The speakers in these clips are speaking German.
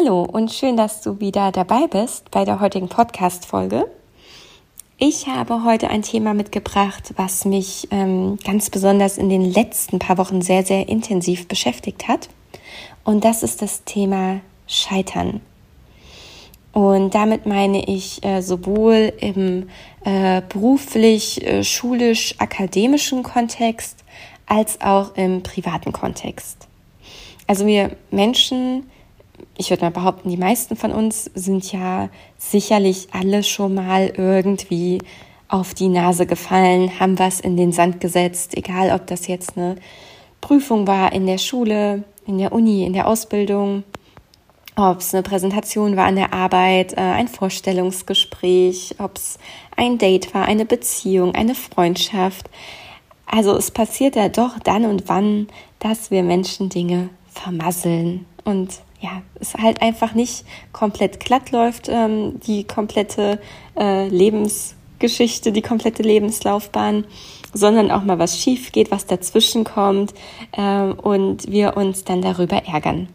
Hallo und schön, dass du wieder dabei bist bei der heutigen Podcast-Folge. Ich habe heute ein Thema mitgebracht, was mich ähm, ganz besonders in den letzten paar Wochen sehr, sehr intensiv beschäftigt hat. Und das ist das Thema Scheitern. Und damit meine ich äh, sowohl im äh, beruflich, äh, schulisch, akademischen Kontext als auch im privaten Kontext. Also wir Menschen ich würde mal behaupten, die meisten von uns sind ja sicherlich alle schon mal irgendwie auf die Nase gefallen, haben was in den Sand gesetzt, egal ob das jetzt eine Prüfung war in der Schule, in der Uni, in der Ausbildung, ob es eine Präsentation war an der Arbeit, äh, ein Vorstellungsgespräch, ob es ein Date war, eine Beziehung, eine Freundschaft. Also es passiert ja doch dann und wann, dass wir Menschen Dinge vermasseln und ja, es halt einfach nicht komplett glatt läuft, ähm, die komplette äh, Lebensgeschichte, die komplette Lebenslaufbahn, sondern auch mal was schief geht, was dazwischen kommt äh, und wir uns dann darüber ärgern.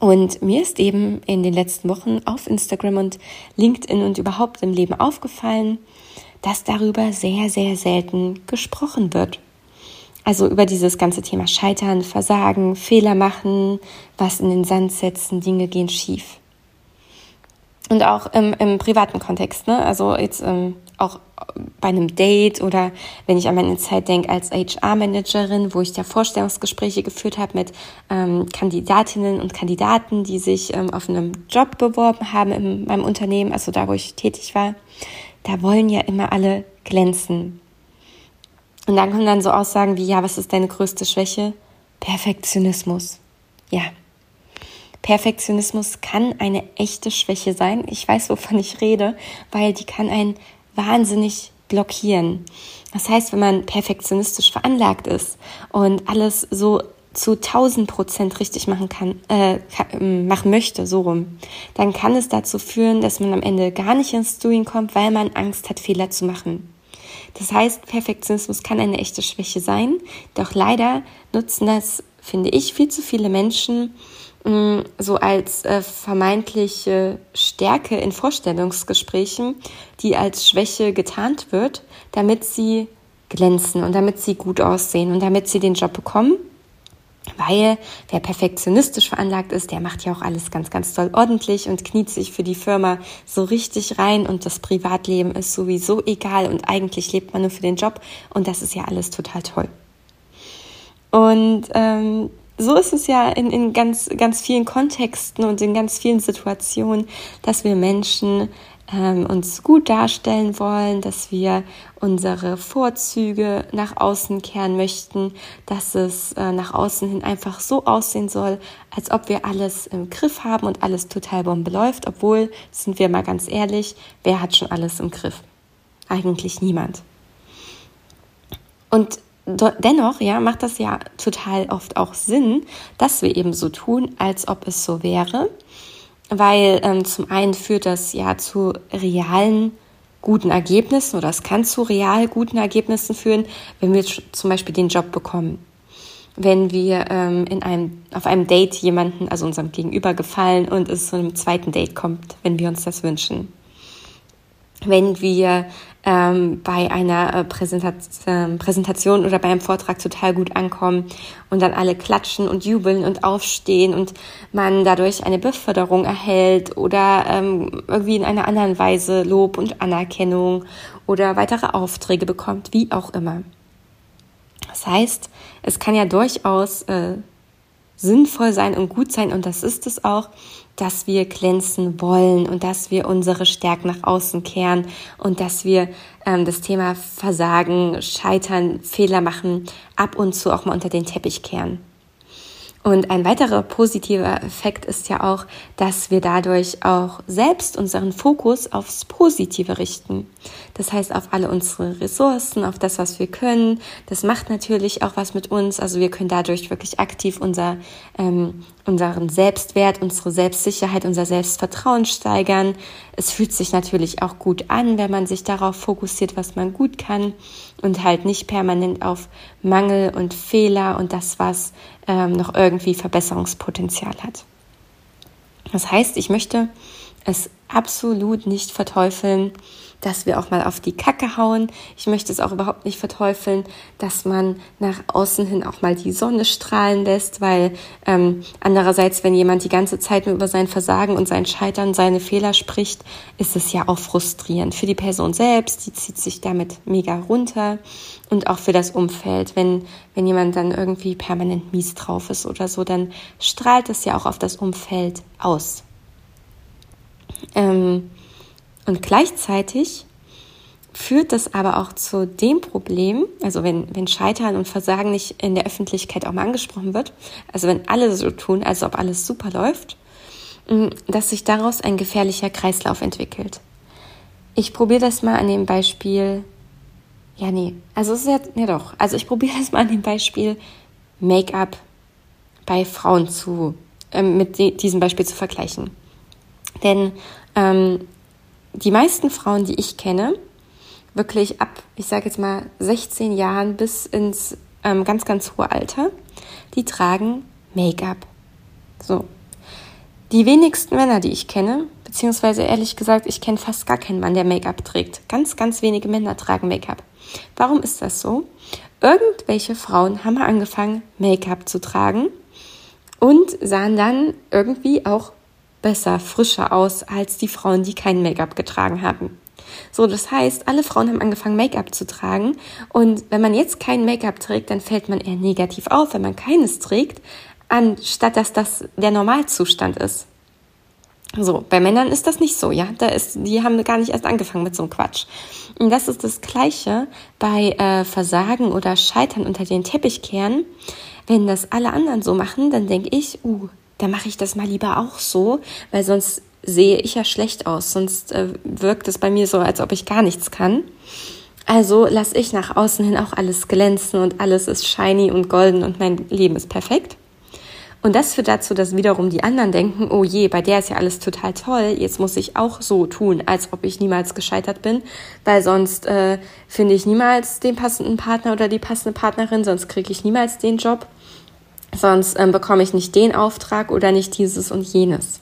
Und mir ist eben in den letzten Wochen auf Instagram und LinkedIn und überhaupt im Leben aufgefallen, dass darüber sehr, sehr selten gesprochen wird. Also über dieses ganze Thema Scheitern, Versagen, Fehler machen, was in den Sand setzen, Dinge gehen schief. Und auch im, im privaten Kontext, ne? Also jetzt ähm, auch bei einem Date oder wenn ich an meine Zeit denke als HR-Managerin, wo ich ja Vorstellungsgespräche geführt habe mit ähm, Kandidatinnen und Kandidaten, die sich ähm, auf einem Job beworben haben in meinem Unternehmen, also da, wo ich tätig war, da wollen ja immer alle glänzen. Und dann kommen dann so Aussagen wie, ja, was ist deine größte Schwäche? Perfektionismus. Ja. Perfektionismus kann eine echte Schwäche sein. Ich weiß, wovon ich rede, weil die kann einen wahnsinnig blockieren. Das heißt, wenn man perfektionistisch veranlagt ist und alles so zu 1000 Prozent richtig machen kann, äh, ähm, machen möchte, so rum, dann kann es dazu führen, dass man am Ende gar nicht ins Doing kommt, weil man Angst hat, Fehler zu machen. Das heißt, Perfektionismus kann eine echte Schwäche sein, doch leider nutzen das, finde ich, viel zu viele Menschen mm, so als äh, vermeintliche Stärke in Vorstellungsgesprächen, die als Schwäche getarnt wird, damit sie glänzen und damit sie gut aussehen und damit sie den Job bekommen weil wer perfektionistisch veranlagt ist, der macht ja auch alles ganz, ganz toll ordentlich und kniet sich für die Firma so richtig rein und das Privatleben ist sowieso egal und eigentlich lebt man nur für den Job und das ist ja alles total toll. Und ähm, so ist es ja in, in ganz, ganz vielen Kontexten und in ganz vielen Situationen, dass wir Menschen ähm, uns gut darstellen wollen, dass wir unsere Vorzüge nach außen kehren möchten, dass es äh, nach außen hin einfach so aussehen soll, als ob wir alles im Griff haben und alles total bombe läuft, obwohl, sind wir mal ganz ehrlich, wer hat schon alles im Griff? Eigentlich niemand. Und dennoch, ja, macht das ja total oft auch Sinn, dass wir eben so tun, als ob es so wäre weil ähm, zum einen führt das ja zu realen guten Ergebnissen oder es kann zu real guten Ergebnissen führen, wenn wir zum Beispiel den Job bekommen. Wenn wir ähm, in einem, auf einem Date jemanden, also unserem Gegenüber gefallen und es zu einem zweiten Date kommt, wenn wir uns das wünschen. Wenn wir ähm, bei einer äh, Präsentation, äh, Präsentation oder beim Vortrag total gut ankommen und dann alle klatschen und jubeln und aufstehen und man dadurch eine Beförderung erhält oder ähm, irgendwie in einer anderen Weise Lob und Anerkennung oder weitere Aufträge bekommt, wie auch immer. Das heißt, es kann ja durchaus äh, sinnvoll sein und gut sein, und das ist es auch, dass wir glänzen wollen und dass wir unsere Stärken nach außen kehren und dass wir ähm, das Thema Versagen, Scheitern, Fehler machen, ab und zu auch mal unter den Teppich kehren. Und ein weiterer positiver Effekt ist ja auch, dass wir dadurch auch selbst unseren Fokus aufs Positive richten. Das heißt, auf alle unsere Ressourcen, auf das, was wir können. Das macht natürlich auch was mit uns. Also wir können dadurch wirklich aktiv unser, ähm, unseren Selbstwert, unsere Selbstsicherheit, unser Selbstvertrauen steigern. Es fühlt sich natürlich auch gut an, wenn man sich darauf fokussiert, was man gut kann und halt nicht permanent auf Mangel und Fehler und das, was ähm, noch irgendwie Verbesserungspotenzial hat. Das heißt, ich möchte es absolut nicht verteufeln, dass wir auch mal auf die Kacke hauen. Ich möchte es auch überhaupt nicht verteufeln, dass man nach außen hin auch mal die Sonne strahlen lässt, weil ähm, andererseits, wenn jemand die ganze Zeit nur über sein Versagen und sein Scheitern, seine Fehler spricht, ist es ja auch frustrierend für die Person selbst. Die zieht sich damit mega runter und auch für das Umfeld. Wenn, wenn jemand dann irgendwie permanent mies drauf ist oder so, dann strahlt es ja auch auf das Umfeld aus. Ähm, und gleichzeitig führt das aber auch zu dem Problem, also wenn, wenn Scheitern und Versagen nicht in der Öffentlichkeit auch mal angesprochen wird, also wenn alle so tun, als ob alles super läuft, mm, dass sich daraus ein gefährlicher Kreislauf entwickelt. Ich probiere das mal an dem Beispiel, ja, nee, also es ist ja, ja doch, also ich probiere das mal an dem Beispiel Make-up bei Frauen zu, äh, mit diesem Beispiel zu vergleichen. Denn ähm, die meisten Frauen, die ich kenne, wirklich ab, ich sage jetzt mal, 16 Jahren bis ins ähm, ganz, ganz hohe Alter, die tragen Make-up. So. Die wenigsten Männer, die ich kenne, beziehungsweise ehrlich gesagt, ich kenne fast gar keinen Mann, der Make-up trägt. Ganz, ganz wenige Männer tragen Make-up. Warum ist das so? Irgendwelche Frauen haben angefangen, Make-up zu tragen und sahen dann irgendwie auch besser, frischer aus als die Frauen, die kein Make-up getragen haben. So, das heißt, alle Frauen haben angefangen, Make-up zu tragen. Und wenn man jetzt kein Make-up trägt, dann fällt man eher negativ auf, wenn man keines trägt, anstatt dass das der Normalzustand ist. So, bei Männern ist das nicht so, ja. Da ist, die haben gar nicht erst angefangen mit so einem Quatsch. Und das ist das Gleiche bei äh, Versagen oder Scheitern unter den Teppich kehren. Wenn das alle anderen so machen, dann denke ich, uh, dann mache ich das mal lieber auch so, weil sonst sehe ich ja schlecht aus, sonst äh, wirkt es bei mir so, als ob ich gar nichts kann. Also lasse ich nach außen hin auch alles glänzen und alles ist shiny und golden und mein Leben ist perfekt. Und das führt dazu, dass wiederum die anderen denken, oh je, bei der ist ja alles total toll, jetzt muss ich auch so tun, als ob ich niemals gescheitert bin, weil sonst äh, finde ich niemals den passenden Partner oder die passende Partnerin, sonst kriege ich niemals den Job sonst ähm, bekomme ich nicht den Auftrag oder nicht dieses und jenes.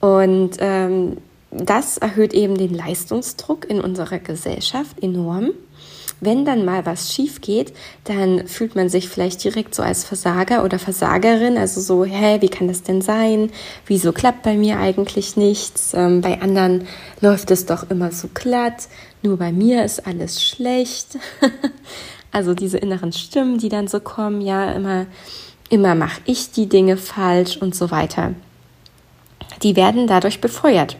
Und ähm, das erhöht eben den Leistungsdruck in unserer Gesellschaft enorm. Wenn dann mal was schief geht, dann fühlt man sich vielleicht direkt so als Versager oder Versagerin, also so, hä, wie kann das denn sein? Wieso klappt bei mir eigentlich nichts? Ähm, bei anderen läuft es doch immer so glatt, nur bei mir ist alles schlecht. Also diese inneren Stimmen, die dann so kommen, ja, immer, immer mache ich die Dinge falsch und so weiter. Die werden dadurch befeuert.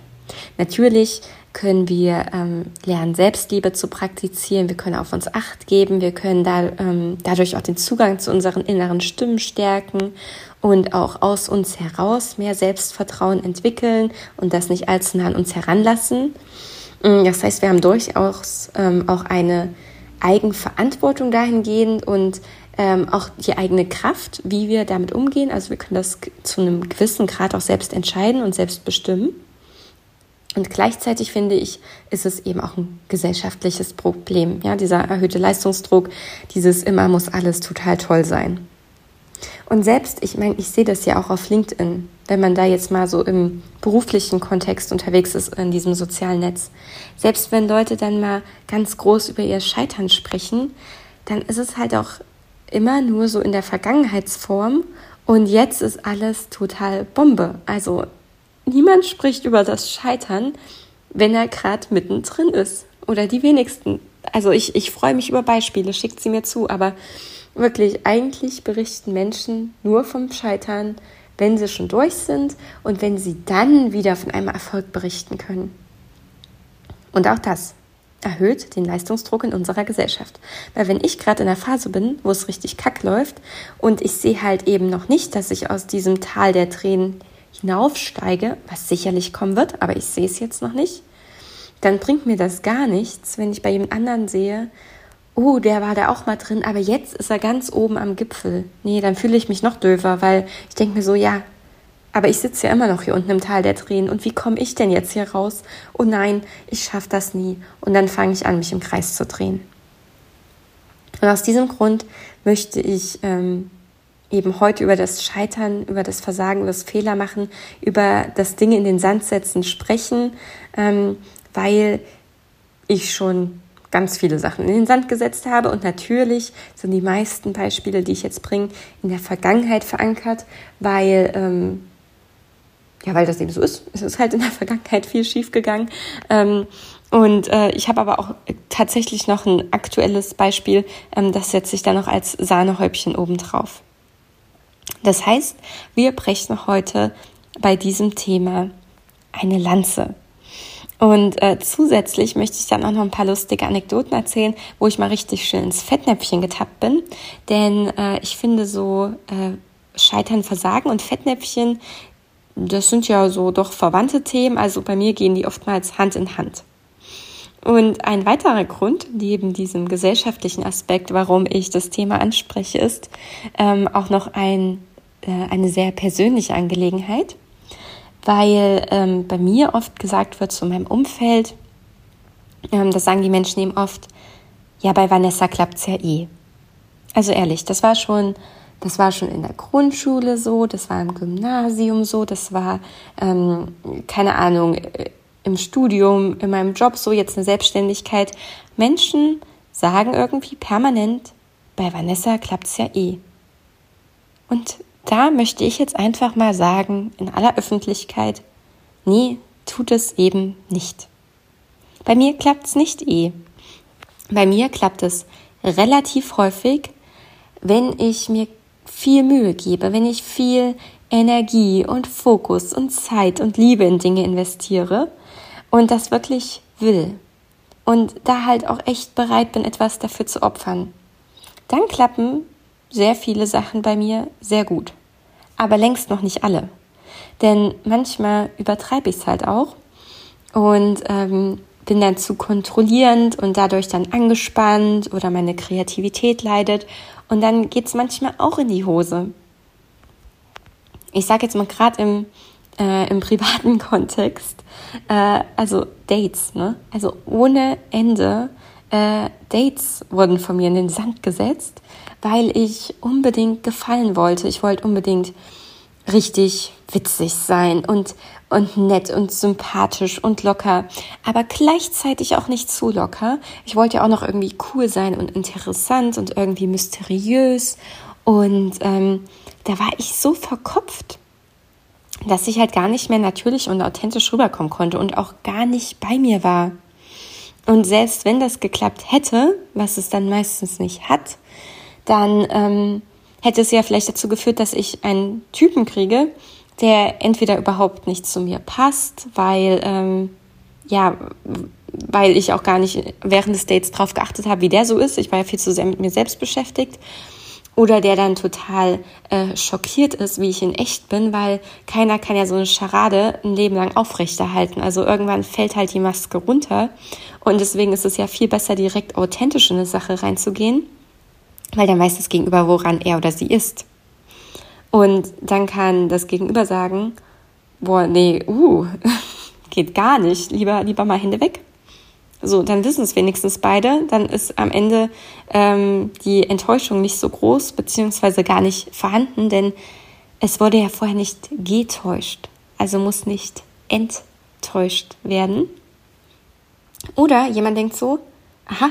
Natürlich können wir ähm, lernen, Selbstliebe zu praktizieren, wir können auf uns acht geben, wir können da, ähm, dadurch auch den Zugang zu unseren inneren Stimmen stärken und auch aus uns heraus mehr Selbstvertrauen entwickeln und das nicht allzu nah an uns heranlassen. Das heißt, wir haben durchaus ähm, auch eine Eigenverantwortung dahingehend und ähm, auch die eigene Kraft, wie wir damit umgehen. Also wir können das zu einem gewissen Grad auch selbst entscheiden und selbst bestimmen. Und gleichzeitig finde ich, ist es eben auch ein gesellschaftliches Problem. Ja, dieser erhöhte Leistungsdruck, dieses immer muss alles total toll sein. Und selbst, ich meine, ich sehe das ja auch auf LinkedIn, wenn man da jetzt mal so im beruflichen Kontext unterwegs ist in diesem sozialen Netz. Selbst wenn Leute dann mal ganz groß über ihr Scheitern sprechen, dann ist es halt auch immer nur so in der Vergangenheitsform und jetzt ist alles total Bombe. Also niemand spricht über das Scheitern, wenn er gerade mittendrin ist. Oder die wenigsten. Also ich, ich freue mich über Beispiele, schickt sie mir zu, aber wirklich, eigentlich berichten Menschen nur vom Scheitern, wenn sie schon durch sind und wenn sie dann wieder von einem Erfolg berichten können. Und auch das erhöht den Leistungsdruck in unserer Gesellschaft. Weil wenn ich gerade in der Phase bin, wo es richtig kack läuft und ich sehe halt eben noch nicht, dass ich aus diesem Tal der Tränen hinaufsteige, was sicherlich kommen wird, aber ich sehe es jetzt noch nicht, dann bringt mir das gar nichts, wenn ich bei jemand anderen sehe, oh, der war da auch mal drin, aber jetzt ist er ganz oben am Gipfel. Nee, dann fühle ich mich noch döver, weil ich denke mir so, ja, aber ich sitze ja immer noch hier unten im Tal der Tränen und wie komme ich denn jetzt hier raus? Oh nein, ich schaffe das nie. Und dann fange ich an, mich im Kreis zu drehen. Und aus diesem Grund möchte ich ähm, eben heute über das Scheitern, über das Versagen, über das Fehler machen, über das Dinge in den Sand setzen sprechen, ähm, weil ich schon ganz viele Sachen in den Sand gesetzt habe. Und natürlich sind die meisten Beispiele, die ich jetzt bringe, in der Vergangenheit verankert, weil, ähm, ja, weil das eben so ist. Es ist halt in der Vergangenheit viel schief gegangen. Ähm, und äh, ich habe aber auch tatsächlich noch ein aktuelles Beispiel, ähm, das setze ich da noch als Sahnehäubchen obendrauf. Das heißt, wir brechen heute bei diesem Thema eine Lanze. Und äh, zusätzlich möchte ich dann auch noch ein paar lustige Anekdoten erzählen, wo ich mal richtig schön ins Fettnäpfchen getappt bin. Denn äh, ich finde so äh, Scheitern, Versagen und Fettnäpfchen, das sind ja so doch verwandte Themen. Also bei mir gehen die oftmals Hand in Hand. Und ein weiterer Grund, neben diesem gesellschaftlichen Aspekt, warum ich das Thema anspreche, ist ähm, auch noch ein, äh, eine sehr persönliche Angelegenheit weil ähm, bei mir oft gesagt wird zu meinem Umfeld, ähm, das sagen die Menschen eben oft, ja, bei Vanessa klappt's ja eh. Also ehrlich, das war schon, das war schon in der Grundschule so, das war im Gymnasium so, das war, ähm, keine Ahnung, äh, im Studium, in meinem Job so, jetzt eine Selbstständigkeit. Menschen sagen irgendwie permanent, bei Vanessa klappt's ja eh. Und da möchte ich jetzt einfach mal sagen, in aller Öffentlichkeit, nee, tut es eben nicht. Bei mir klappt es nicht eh. Bei mir klappt es relativ häufig, wenn ich mir viel Mühe gebe, wenn ich viel Energie und Fokus und Zeit und Liebe in Dinge investiere und das wirklich will und da halt auch echt bereit bin, etwas dafür zu opfern, dann klappen sehr viele Sachen bei mir sehr gut. Aber längst noch nicht alle. Denn manchmal übertreibe ich es halt auch und ähm, bin dann zu kontrollierend und dadurch dann angespannt oder meine Kreativität leidet. Und dann geht es manchmal auch in die Hose. Ich sage jetzt mal gerade im, äh, im privaten Kontext, äh, also Dates, ne? Also ohne Ende äh, Dates wurden von mir in den Sand gesetzt, weil ich unbedingt gefallen wollte. Ich wollte unbedingt richtig witzig sein und, und nett und sympathisch und locker, aber gleichzeitig auch nicht zu locker. Ich wollte ja auch noch irgendwie cool sein und interessant und irgendwie mysteriös. Und ähm, da war ich so verkopft, dass ich halt gar nicht mehr natürlich und authentisch rüberkommen konnte und auch gar nicht bei mir war. Und selbst wenn das geklappt hätte, was es dann meistens nicht hat, dann ähm, hätte es ja vielleicht dazu geführt, dass ich einen Typen kriege, der entweder überhaupt nicht zu mir passt, weil ähm, ja, weil ich auch gar nicht während des Dates drauf geachtet habe, wie der so ist. Ich war ja viel zu sehr mit mir selbst beschäftigt. Oder der dann total äh, schockiert ist, wie ich in echt bin, weil keiner kann ja so eine Scharade ein Leben lang aufrechterhalten. Also irgendwann fällt halt die Maske runter. Und deswegen ist es ja viel besser, direkt authentisch in eine Sache reinzugehen, weil dann weiß das Gegenüber, woran er oder sie ist. Und dann kann das Gegenüber sagen, boah, nee, uh, geht gar nicht, lieber, lieber mal Hände weg. So, dann wissen es wenigstens beide. Dann ist am Ende ähm, die Enttäuschung nicht so groß, beziehungsweise gar nicht vorhanden, denn es wurde ja vorher nicht getäuscht. Also muss nicht enttäuscht werden. Oder jemand denkt so, aha,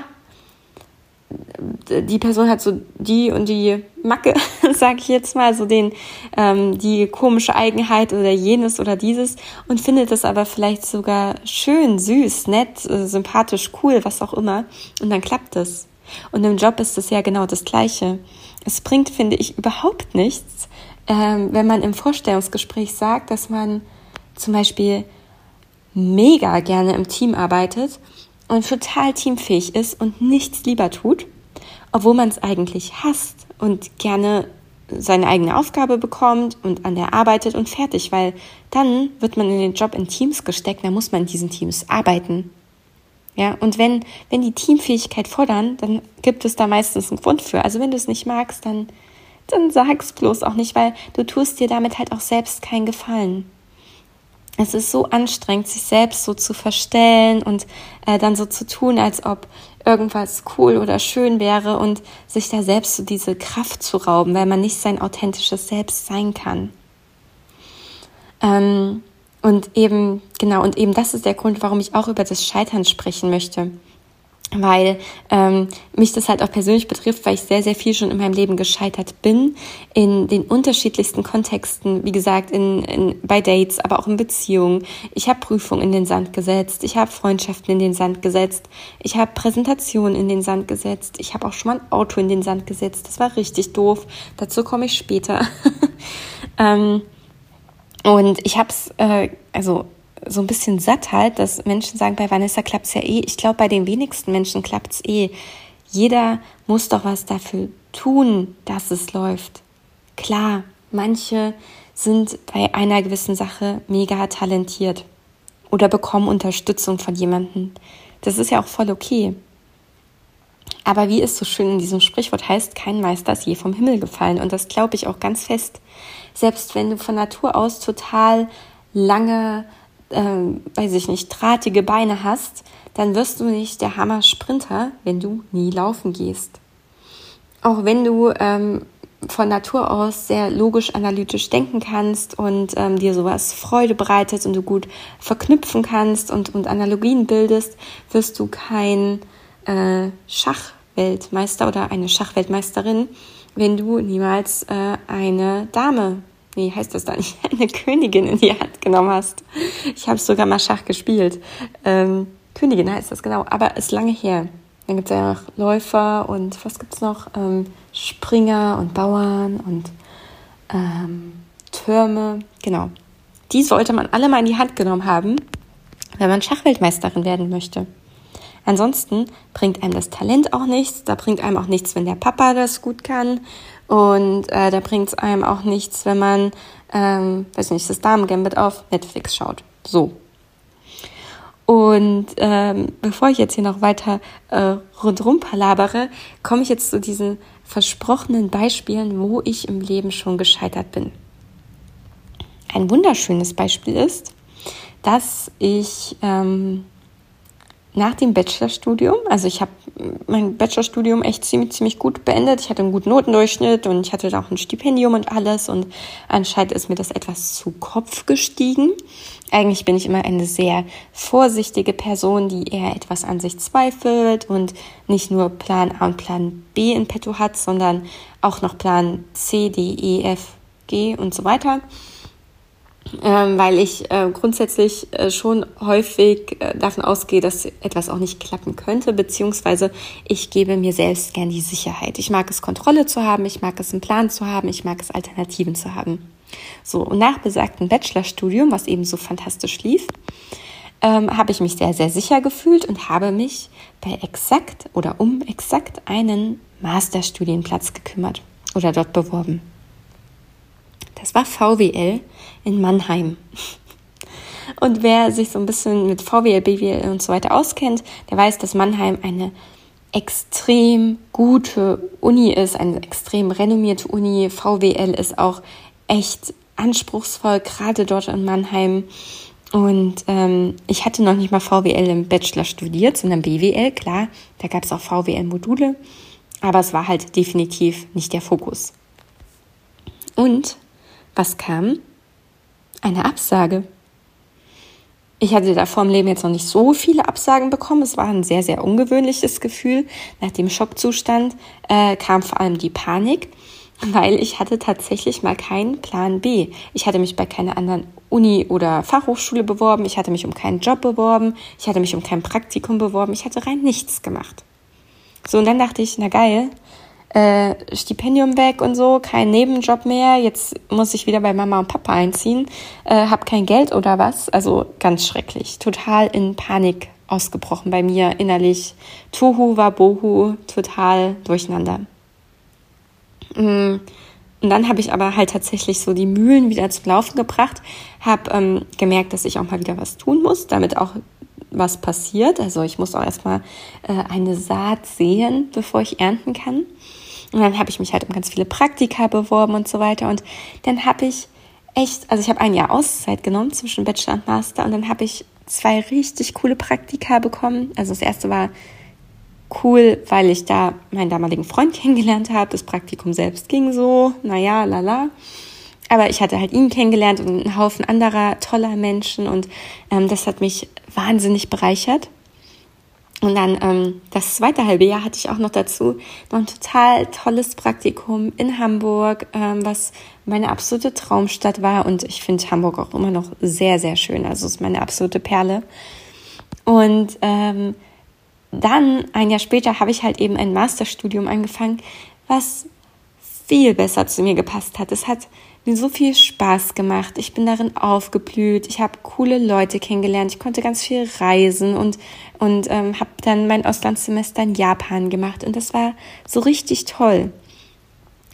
die Person hat so die und die Macke, sage ich jetzt mal, so den ähm, die komische Eigenheit oder jenes oder dieses und findet es aber vielleicht sogar schön, süß, nett, äh, sympathisch, cool, was auch immer und dann klappt es. Und im Job ist es ja genau das Gleiche. Es bringt, finde ich, überhaupt nichts, ähm, wenn man im Vorstellungsgespräch sagt, dass man zum Beispiel mega gerne im Team arbeitet und total teamfähig ist und nichts lieber tut, obwohl man es eigentlich hasst und gerne seine eigene Aufgabe bekommt und an der arbeitet und fertig, weil dann wird man in den Job in Teams gesteckt, dann muss man in diesen Teams arbeiten. Ja, und wenn, wenn die Teamfähigkeit fordern, dann gibt es da meistens einen Grund für. Also wenn du es nicht magst, dann, dann sag's bloß auch nicht, weil du tust dir damit halt auch selbst keinen Gefallen es ist so anstrengend, sich selbst so zu verstellen und äh, dann so zu tun, als ob irgendwas cool oder schön wäre und sich da selbst so diese Kraft zu rauben, weil man nicht sein authentisches Selbst sein kann. Ähm, und eben, genau, und eben das ist der Grund, warum ich auch über das Scheitern sprechen möchte weil ähm, mich das halt auch persönlich betrifft, weil ich sehr, sehr viel schon in meinem Leben gescheitert bin, in den unterschiedlichsten Kontexten, wie gesagt, in, in, bei Dates, aber auch in Beziehungen. Ich habe Prüfungen in den Sand gesetzt, ich habe Freundschaften in den Sand gesetzt, ich habe Präsentationen in den Sand gesetzt, ich habe auch schon mal ein Auto in den Sand gesetzt. Das war richtig doof. Dazu komme ich später. ähm, und ich habe es, äh, also so ein bisschen satt halt, dass Menschen sagen, bei Vanessa klappt es ja eh. Ich glaube, bei den wenigsten Menschen klappt es eh. Jeder muss doch was dafür tun, dass es läuft. Klar, manche sind bei einer gewissen Sache mega talentiert oder bekommen Unterstützung von jemandem. Das ist ja auch voll okay. Aber wie es so schön in diesem Sprichwort heißt, kein Meister ist je vom Himmel gefallen. Und das glaube ich auch ganz fest. Selbst wenn du von Natur aus total lange äh, weiß ich nicht, drahtige Beine hast, dann wirst du nicht der Hammer-Sprinter, wenn du nie laufen gehst. Auch wenn du ähm, von Natur aus sehr logisch-analytisch denken kannst und ähm, dir sowas Freude bereitet und du gut verknüpfen kannst und, und Analogien bildest, wirst du kein äh, Schachweltmeister oder eine Schachweltmeisterin, wenn du niemals äh, eine Dame nee, heißt das da nicht, eine Königin in die Hand genommen hast. Ich habe sogar mal Schach gespielt. Ähm, Königin heißt das genau, aber ist lange her. Dann gibt es ja noch Läufer und was gibt es noch? Ähm, Springer und Bauern und ähm, Türme. Genau. Die sollte man alle mal in die Hand genommen haben, wenn man Schachweltmeisterin werden möchte. Ansonsten bringt einem das Talent auch nichts. Da bringt einem auch nichts, wenn der Papa das gut kann. Und äh, da bringt es einem auch nichts, wenn man, ähm, weiß nicht, das Damen-Gambit auf Netflix schaut. So. Und ähm, bevor ich jetzt hier noch weiter äh, rundherum palabere, komme ich jetzt zu diesen versprochenen Beispielen, wo ich im Leben schon gescheitert bin. Ein wunderschönes Beispiel ist, dass ich ähm, nach dem Bachelorstudium, also ich habe mein Bachelorstudium echt ziemlich, ziemlich gut beendet. Ich hatte einen guten Notendurchschnitt und ich hatte auch ein Stipendium und alles. Und anscheinend ist mir das etwas zu Kopf gestiegen. Eigentlich bin ich immer eine sehr vorsichtige Person, die eher etwas an sich zweifelt und nicht nur Plan A und Plan B in petto hat, sondern auch noch Plan C, D, E, F, G und so weiter ähm, weil ich äh, grundsätzlich äh, schon häufig äh, davon ausgehe, dass etwas auch nicht klappen könnte, beziehungsweise ich gebe mir selbst gern die Sicherheit. Ich mag es, Kontrolle zu haben, ich mag es, einen Plan zu haben, ich mag es, Alternativen zu haben. So, und nach besagtem Bachelorstudium, was eben so fantastisch lief, ähm, habe ich mich sehr, sehr sicher gefühlt und habe mich bei exakt oder um exakt einen Masterstudienplatz gekümmert oder dort beworben. Das war VWL in Mannheim. Und wer sich so ein bisschen mit VWL, BWL und so weiter auskennt, der weiß, dass Mannheim eine extrem gute Uni ist, eine extrem renommierte Uni. VWL ist auch echt anspruchsvoll, gerade dort in Mannheim. Und ähm, ich hatte noch nicht mal VWL im Bachelor studiert, sondern BWL, klar, da gab es auch VWL-Module, aber es war halt definitiv nicht der Fokus. Und was kam? Eine Absage. Ich hatte da vor dem Leben jetzt noch nicht so viele Absagen bekommen. Es war ein sehr, sehr ungewöhnliches Gefühl. Nach dem Schockzustand äh, kam vor allem die Panik, weil ich hatte tatsächlich mal keinen Plan B. Ich hatte mich bei keiner anderen Uni oder Fachhochschule beworben. Ich hatte mich um keinen Job beworben. Ich hatte mich um kein Praktikum beworben. Ich hatte rein nichts gemacht. So, und dann dachte ich, na geil, äh, Stipendium weg und so, kein Nebenjob mehr, jetzt muss ich wieder bei Mama und Papa einziehen, äh, habe kein Geld oder was. Also ganz schrecklich, total in Panik ausgebrochen bei mir innerlich. Tohu war Bohu, total durcheinander. Mm. Und dann habe ich aber halt tatsächlich so die Mühlen wieder zum Laufen gebracht, habe ähm, gemerkt, dass ich auch mal wieder was tun muss, damit auch was passiert. Also ich muss auch erstmal äh, eine Saat sehen, bevor ich ernten kann. Und dann habe ich mich halt um ganz viele Praktika beworben und so weiter. Und dann habe ich echt, also ich habe ein Jahr Auszeit genommen zwischen Bachelor und Master und dann habe ich zwei richtig coole Praktika bekommen. Also das erste war cool, weil ich da meinen damaligen Freund kennengelernt habe. Das Praktikum selbst ging so, naja, lala. Aber ich hatte halt ihn kennengelernt und einen Haufen anderer toller Menschen und ähm, das hat mich wahnsinnig bereichert. Und dann ähm, das zweite halbe Jahr hatte ich auch noch dazu noch ein total tolles Praktikum in Hamburg, ähm, was meine absolute Traumstadt war. Und ich finde Hamburg auch immer noch sehr, sehr schön. Also es ist meine absolute Perle. Und ähm, dann, ein Jahr später, habe ich halt eben ein Masterstudium angefangen, was viel besser zu mir gepasst hat. Es hat mir so viel Spaß gemacht. Ich bin darin aufgeblüht. Ich habe coole Leute kennengelernt. Ich konnte ganz viel reisen und, und ähm, habe dann mein Auslandssemester in Japan gemacht. Und das war so richtig toll.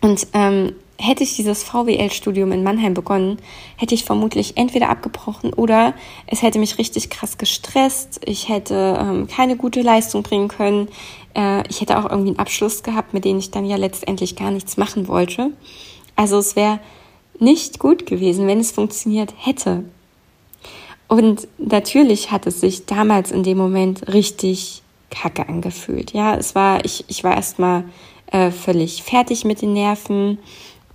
Und ähm, hätte ich dieses VWL-Studium in Mannheim begonnen, hätte ich vermutlich entweder abgebrochen oder es hätte mich richtig krass gestresst. Ich hätte ähm, keine gute Leistung bringen können. Äh, ich hätte auch irgendwie einen Abschluss gehabt, mit dem ich dann ja letztendlich gar nichts machen wollte. Also es wäre nicht gut gewesen, wenn es funktioniert hätte. Und natürlich hat es sich damals in dem Moment richtig kacke angefühlt. Ja, es war, ich, ich war erstmal äh, völlig fertig mit den Nerven.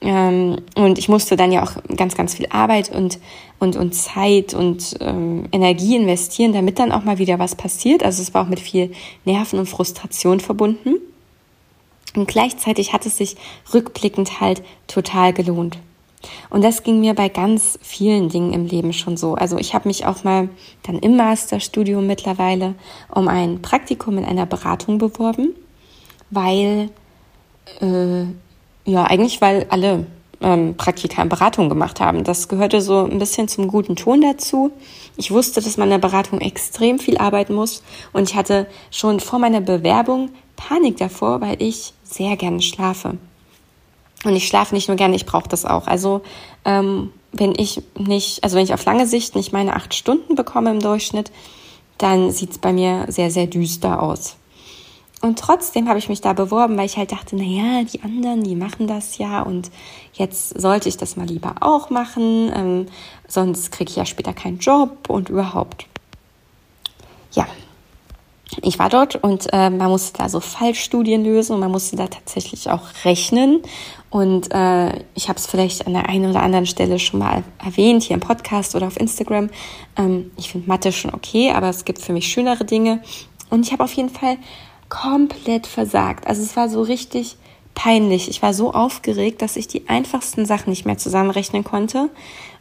Ähm, und ich musste dann ja auch ganz, ganz viel Arbeit und, und, und Zeit und ähm, Energie investieren, damit dann auch mal wieder was passiert. Also es war auch mit viel Nerven und Frustration verbunden. Und gleichzeitig hat es sich rückblickend halt total gelohnt. Und das ging mir bei ganz vielen Dingen im Leben schon so. Also ich habe mich auch mal dann im Masterstudium mittlerweile um ein Praktikum in einer Beratung beworben, weil, äh, ja, eigentlich weil alle ähm, Praktika in Beratung gemacht haben. Das gehörte so ein bisschen zum guten Ton dazu. Ich wusste, dass man in der Beratung extrem viel arbeiten muss und ich hatte schon vor meiner Bewerbung Panik davor, weil ich sehr gerne schlafe. Und ich schlafe nicht nur gerne, ich brauche das auch. Also ähm, wenn ich nicht, also wenn ich auf lange Sicht nicht meine acht Stunden bekomme im Durchschnitt, dann sieht es bei mir sehr, sehr düster aus. Und trotzdem habe ich mich da beworben, weil ich halt dachte, na ja, die anderen, die machen das ja und jetzt sollte ich das mal lieber auch machen, ähm, sonst kriege ich ja später keinen Job und überhaupt. Ja, ich war dort und äh, man musste da so Fallstudien lösen und man musste da tatsächlich auch rechnen. Und äh, ich habe es vielleicht an der einen oder anderen Stelle schon mal erwähnt, hier im Podcast oder auf Instagram. Ähm, ich finde Mathe schon okay, aber es gibt für mich schönere Dinge. Und ich habe auf jeden Fall komplett versagt. Also es war so richtig peinlich. Ich war so aufgeregt, dass ich die einfachsten Sachen nicht mehr zusammenrechnen konnte.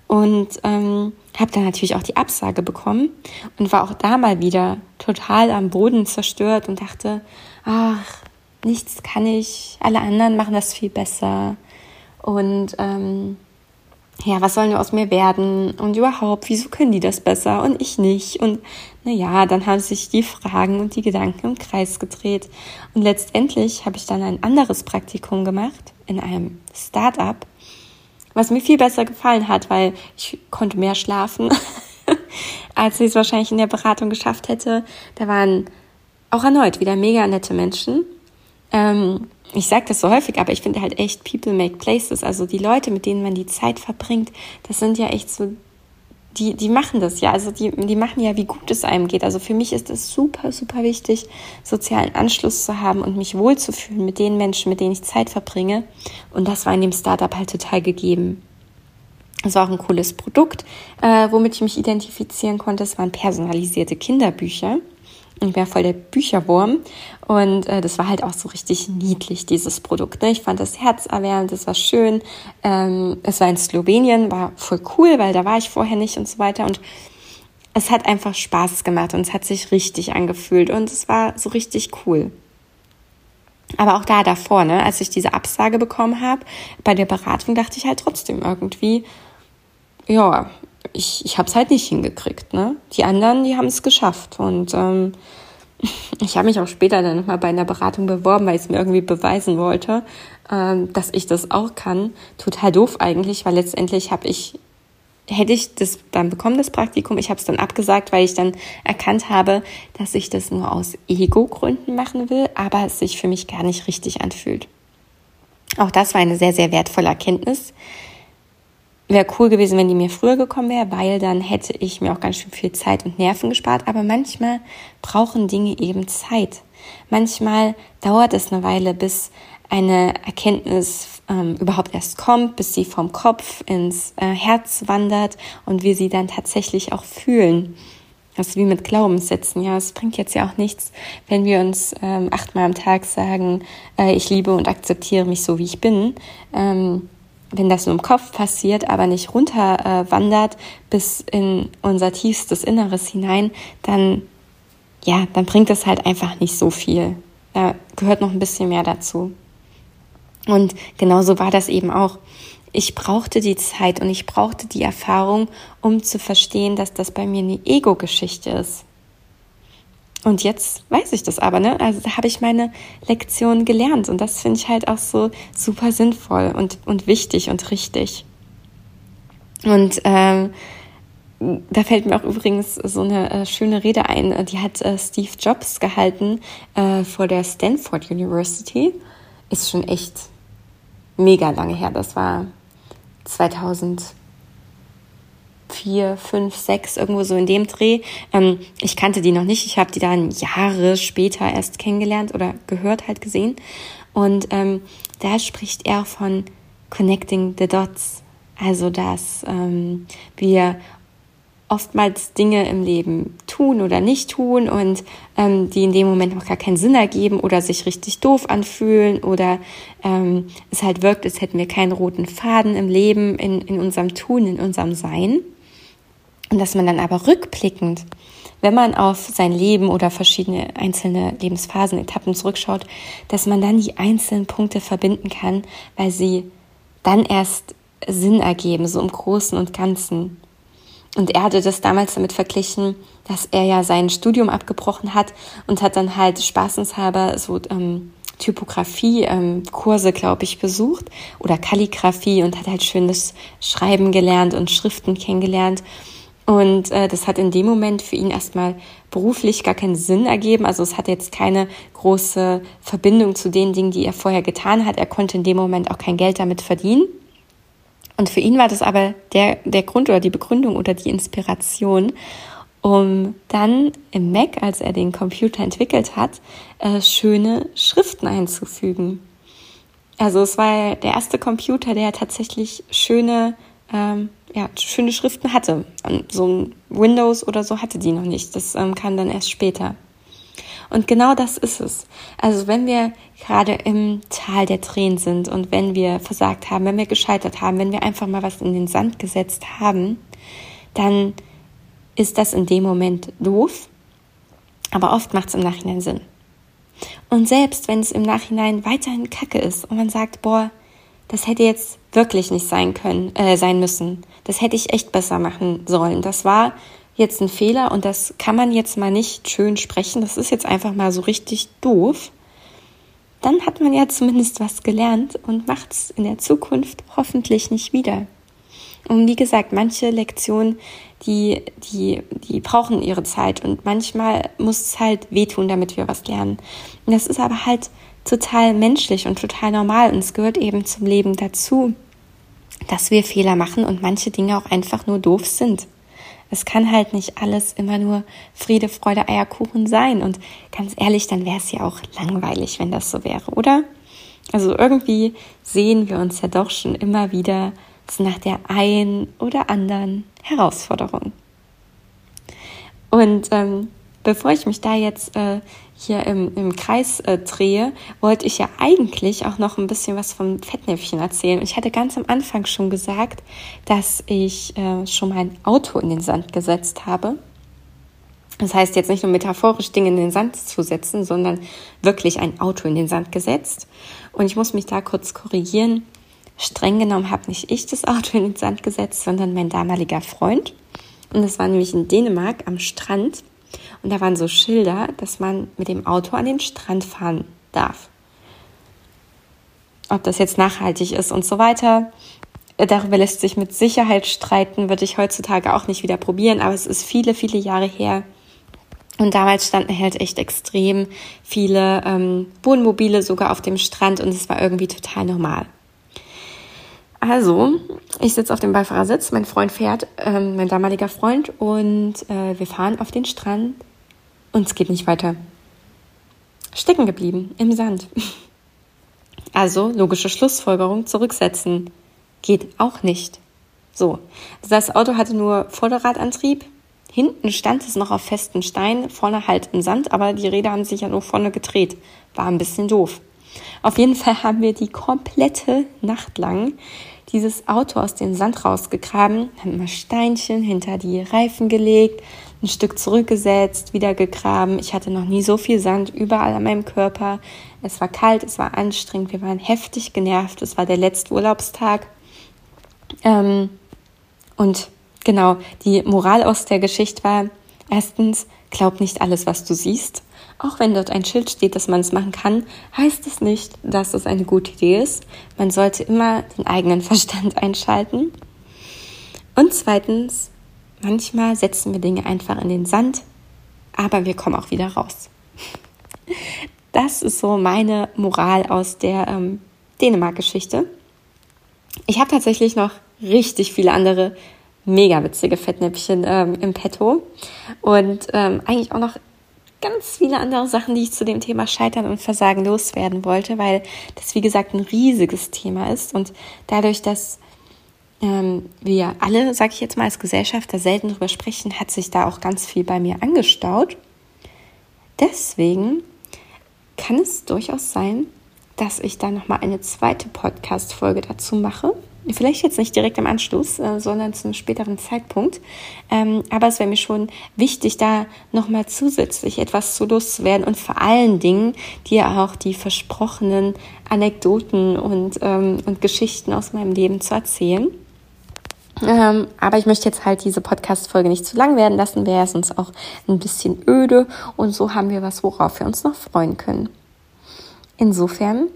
Und ähm, habe dann natürlich auch die Absage bekommen und war auch da mal wieder total am Boden zerstört und dachte, ach, nichts kann ich, alle anderen machen das viel besser. Und ähm, ja, was soll nur aus mir werden? Und überhaupt, wieso können die das besser und ich nicht? Und naja, dann haben sich die Fragen und die Gedanken im Kreis gedreht. Und letztendlich habe ich dann ein anderes Praktikum gemacht in einem Start-up was mir viel besser gefallen hat, weil ich konnte mehr schlafen, als ich es wahrscheinlich in der Beratung geschafft hätte. Da waren auch erneut wieder mega nette Menschen. Ähm, ich sage das so häufig, aber ich finde halt echt People make places. Also die Leute, mit denen man die Zeit verbringt, das sind ja echt so die, die machen das ja, also die, die machen ja, wie gut es einem geht. Also für mich ist es super, super wichtig, sozialen Anschluss zu haben und mich wohlzufühlen mit den Menschen, mit denen ich Zeit verbringe. Und das war in dem Startup halt total gegeben. Es war auch ein cooles Produkt, äh, womit ich mich identifizieren konnte. Es waren personalisierte Kinderbücher. Ich war voll der Bücherwurm und äh, das war halt auch so richtig niedlich, dieses Produkt. Ne? Ich fand das herzerwärmend, das war schön. Ähm, es war in Slowenien, war voll cool, weil da war ich vorher nicht und so weiter. Und es hat einfach Spaß gemacht und es hat sich richtig angefühlt und es war so richtig cool. Aber auch da davor, ne, als ich diese Absage bekommen habe, bei der Beratung dachte ich halt trotzdem irgendwie, ja, ich, ich habe es halt nicht hingekriegt. Ne? Die anderen, die haben es geschafft. Und ähm, ich habe mich auch später dann nochmal bei einer Beratung beworben, weil ich es mir irgendwie beweisen wollte, ähm, dass ich das auch kann. Total doof eigentlich, weil letztendlich habe ich hätte ich das dann bekommen, das Praktikum. Ich habe es dann abgesagt, weil ich dann erkannt habe, dass ich das nur aus Ego-Gründen machen will, aber es sich für mich gar nicht richtig anfühlt. Auch das war eine sehr, sehr wertvolle Erkenntnis. Wäre cool gewesen, wenn die mir früher gekommen wäre, weil dann hätte ich mir auch ganz schön viel Zeit und Nerven gespart. Aber manchmal brauchen Dinge eben Zeit. Manchmal dauert es eine Weile, bis eine Erkenntnis ähm, überhaupt erst kommt, bis sie vom Kopf ins äh, Herz wandert und wir sie dann tatsächlich auch fühlen. Das ist wie mit Glaubenssätzen. Ja, es bringt jetzt ja auch nichts, wenn wir uns ähm, achtmal am Tag sagen, äh, ich liebe und akzeptiere mich so, wie ich bin. Ähm, wenn das nur im Kopf passiert, aber nicht runter äh, wandert bis in unser tiefstes Inneres hinein, dann ja, dann bringt es halt einfach nicht so viel. Da gehört noch ein bisschen mehr dazu. Und genauso war das eben auch. Ich brauchte die Zeit und ich brauchte die Erfahrung, um zu verstehen, dass das bei mir eine Ego-Geschichte ist. Und jetzt weiß ich das aber, ne? Also da habe ich meine Lektion gelernt und das finde ich halt auch so super sinnvoll und, und wichtig und richtig. Und ähm, da fällt mir auch übrigens so eine äh, schöne Rede ein, die hat äh, Steve Jobs gehalten äh, vor der Stanford University. Ist schon echt mega lange her. Das war 2004, 5, 6, irgendwo so in dem Dreh. Ähm, ich kannte die noch nicht. Ich habe die dann Jahre später erst kennengelernt oder gehört, halt gesehen. Und ähm, da spricht er von Connecting the Dots. Also, dass ähm, wir oftmals Dinge im Leben tun oder nicht tun und ähm, die in dem Moment noch gar keinen Sinn ergeben oder sich richtig doof anfühlen oder ähm, es halt wirkt, als hätten wir keinen roten Faden im Leben, in, in unserem Tun, in unserem Sein. Und dass man dann aber rückblickend, wenn man auf sein Leben oder verschiedene einzelne Lebensphasen, Etappen zurückschaut, dass man dann die einzelnen Punkte verbinden kann, weil sie dann erst Sinn ergeben, so im Großen und Ganzen. Und er hatte das damals damit verglichen, dass er ja sein Studium abgebrochen hat und hat dann halt spaßenshalber so ähm, Typografie-Kurse, ähm, glaube ich, besucht oder Kalligraphie und hat halt schönes Schreiben gelernt und Schriften kennengelernt. Und äh, das hat in dem Moment für ihn erstmal beruflich gar keinen Sinn ergeben. Also es hat jetzt keine große Verbindung zu den Dingen, die er vorher getan hat. Er konnte in dem Moment auch kein Geld damit verdienen. Und für ihn war das aber der, der Grund oder die Begründung oder die Inspiration, um dann im Mac, als er den Computer entwickelt hat, äh, schöne Schriften einzufügen. Also es war der erste Computer, der tatsächlich schöne, ähm, ja, schöne Schriften hatte. So ein Windows oder so hatte die noch nicht. Das ähm, kam dann erst später. Und genau das ist es. Also wenn wir gerade im Tal der Tränen sind und wenn wir versagt haben, wenn wir gescheitert haben, wenn wir einfach mal was in den Sand gesetzt haben, dann ist das in dem Moment doof, aber oft macht es im Nachhinein Sinn. Und selbst wenn es im Nachhinein weiterhin Kacke ist und man sagt, boah, das hätte jetzt wirklich nicht sein können, äh, sein müssen. Das hätte ich echt besser machen sollen. Das war jetzt ein Fehler und das kann man jetzt mal nicht schön sprechen, das ist jetzt einfach mal so richtig doof, dann hat man ja zumindest was gelernt und macht es in der Zukunft hoffentlich nicht wieder. Und wie gesagt, manche Lektionen, die, die, die brauchen ihre Zeit und manchmal muss es halt wehtun, damit wir was lernen. Und das ist aber halt total menschlich und total normal und es gehört eben zum Leben dazu, dass wir Fehler machen und manche Dinge auch einfach nur doof sind. Es kann halt nicht alles immer nur Friede, Freude, Eierkuchen sein. Und ganz ehrlich, dann wäre es ja auch langweilig, wenn das so wäre, oder? Also irgendwie sehen wir uns ja doch schon immer wieder nach der einen oder anderen Herausforderung. Und ähm, bevor ich mich da jetzt äh, hier im, im Kreis äh, drehe, wollte ich ja eigentlich auch noch ein bisschen was vom Fettnäpfchen erzählen. Ich hatte ganz am Anfang schon gesagt, dass ich äh, schon mein Auto in den Sand gesetzt habe. Das heißt jetzt nicht nur metaphorisch Dinge in den Sand zu setzen, sondern wirklich ein Auto in den Sand gesetzt. Und ich muss mich da kurz korrigieren. Streng genommen habe nicht ich das Auto in den Sand gesetzt, sondern mein damaliger Freund. Und das war nämlich in Dänemark am Strand. Und da waren so Schilder, dass man mit dem Auto an den Strand fahren darf. Ob das jetzt nachhaltig ist und so weiter, darüber lässt sich mit Sicherheit streiten, würde ich heutzutage auch nicht wieder probieren, aber es ist viele, viele Jahre her. Und damals standen halt echt extrem viele ähm, Wohnmobile sogar auf dem Strand und es war irgendwie total normal. Also, ich sitze auf dem Beifahrersitz, mein Freund fährt, ähm, mein damaliger Freund, und äh, wir fahren auf den Strand und es geht nicht weiter. Stecken geblieben im Sand. Also, logische Schlussfolgerung, zurücksetzen. Geht auch nicht. So, das Auto hatte nur Vorderradantrieb. Hinten stand es noch auf festen Steinen, vorne halt im Sand, aber die Räder haben sich ja nur vorne gedreht. War ein bisschen doof. Auf jeden Fall haben wir die komplette Nacht lang dieses Auto aus dem Sand rausgegraben, haben mal Steinchen hinter die Reifen gelegt, ein Stück zurückgesetzt, wieder gegraben. Ich hatte noch nie so viel Sand überall an meinem Körper. Es war kalt, es war anstrengend, wir waren heftig genervt. Es war der letzte Urlaubstag. Ähm, und genau, die Moral aus der Geschichte war, erstens, glaub nicht alles, was du siehst. Auch wenn dort ein Schild steht, dass man es machen kann, heißt es nicht, dass es eine gute Idee ist. Man sollte immer den eigenen Verstand einschalten. Und zweitens, manchmal setzen wir Dinge einfach in den Sand, aber wir kommen auch wieder raus. Das ist so meine Moral aus der ähm, Dänemark-Geschichte. Ich habe tatsächlich noch richtig viele andere mega witzige Fettnäpfchen ähm, im Petto und ähm, eigentlich auch noch ganz viele andere Sachen, die ich zu dem Thema Scheitern und Versagen loswerden wollte, weil das, wie gesagt, ein riesiges Thema ist. Und dadurch, dass ähm, wir alle, sage ich jetzt mal als Gesellschaft, da selten drüber sprechen, hat sich da auch ganz viel bei mir angestaut. Deswegen kann es durchaus sein, dass ich da nochmal eine zweite Podcast-Folge dazu mache Vielleicht jetzt nicht direkt im Anschluss, äh, sondern zu einem späteren Zeitpunkt. Ähm, aber es wäre mir schon wichtig, da nochmal zusätzlich etwas zu loszuwerden und vor allen Dingen dir auch die versprochenen Anekdoten und, ähm, und Geschichten aus meinem Leben zu erzählen. Ähm, aber ich möchte jetzt halt diese Podcast-Folge nicht zu lang werden lassen, wäre es uns auch ein bisschen öde und so haben wir was, worauf wir uns noch freuen können. Insofern,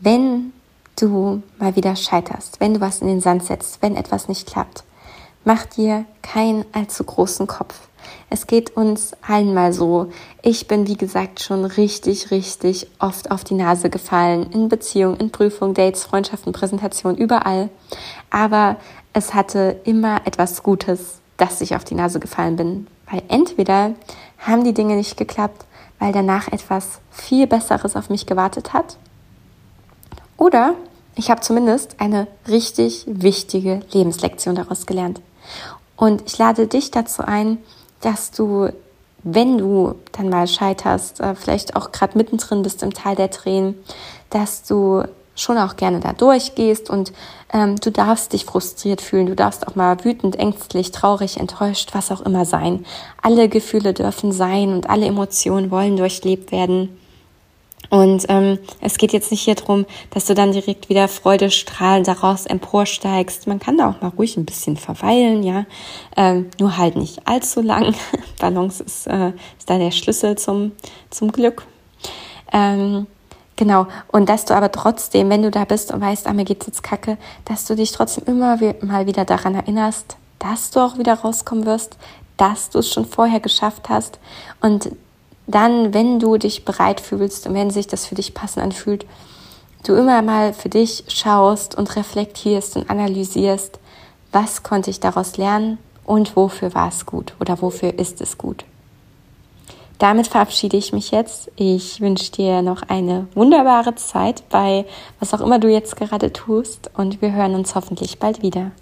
wenn du mal wieder scheiterst, wenn du was in den Sand setzt, wenn etwas nicht klappt, mach dir keinen allzu großen Kopf. Es geht uns allen mal so. Ich bin, wie gesagt, schon richtig, richtig oft auf die Nase gefallen. In Beziehungen, in Prüfungen, Dates, Freundschaften, Präsentationen, überall. Aber es hatte immer etwas Gutes, dass ich auf die Nase gefallen bin. Weil entweder haben die Dinge nicht geklappt, weil danach etwas viel Besseres auf mich gewartet hat. Oder ich habe zumindest eine richtig wichtige Lebenslektion daraus gelernt. Und ich lade dich dazu ein, dass du, wenn du dann mal scheiterst, äh, vielleicht auch gerade mittendrin bist im Tal der Tränen, dass du schon auch gerne da durchgehst und ähm, du darfst dich frustriert fühlen, du darfst auch mal wütend, ängstlich, traurig, enttäuscht, was auch immer sein. Alle Gefühle dürfen sein und alle Emotionen wollen durchlebt werden. Und ähm, es geht jetzt nicht hier drum, dass du dann direkt wieder freudestrahlend daraus emporsteigst. Man kann da auch mal ruhig ein bisschen verweilen, ja. Ähm, nur halt nicht allzu lang. Balance ist, äh, ist da der Schlüssel zum, zum Glück. Ähm, genau. Und dass du aber trotzdem, wenn du da bist und weißt, ah, mir geht's jetzt kacke, dass du dich trotzdem immer mal wieder daran erinnerst, dass du auch wieder rauskommen wirst, dass du es schon vorher geschafft hast und dann, wenn du dich bereit fühlst und wenn sich das für dich passend anfühlt, du immer mal für dich schaust und reflektierst und analysierst, was konnte ich daraus lernen und wofür war es gut oder wofür ist es gut. Damit verabschiede ich mich jetzt. Ich wünsche dir noch eine wunderbare Zeit bei was auch immer du jetzt gerade tust und wir hören uns hoffentlich bald wieder.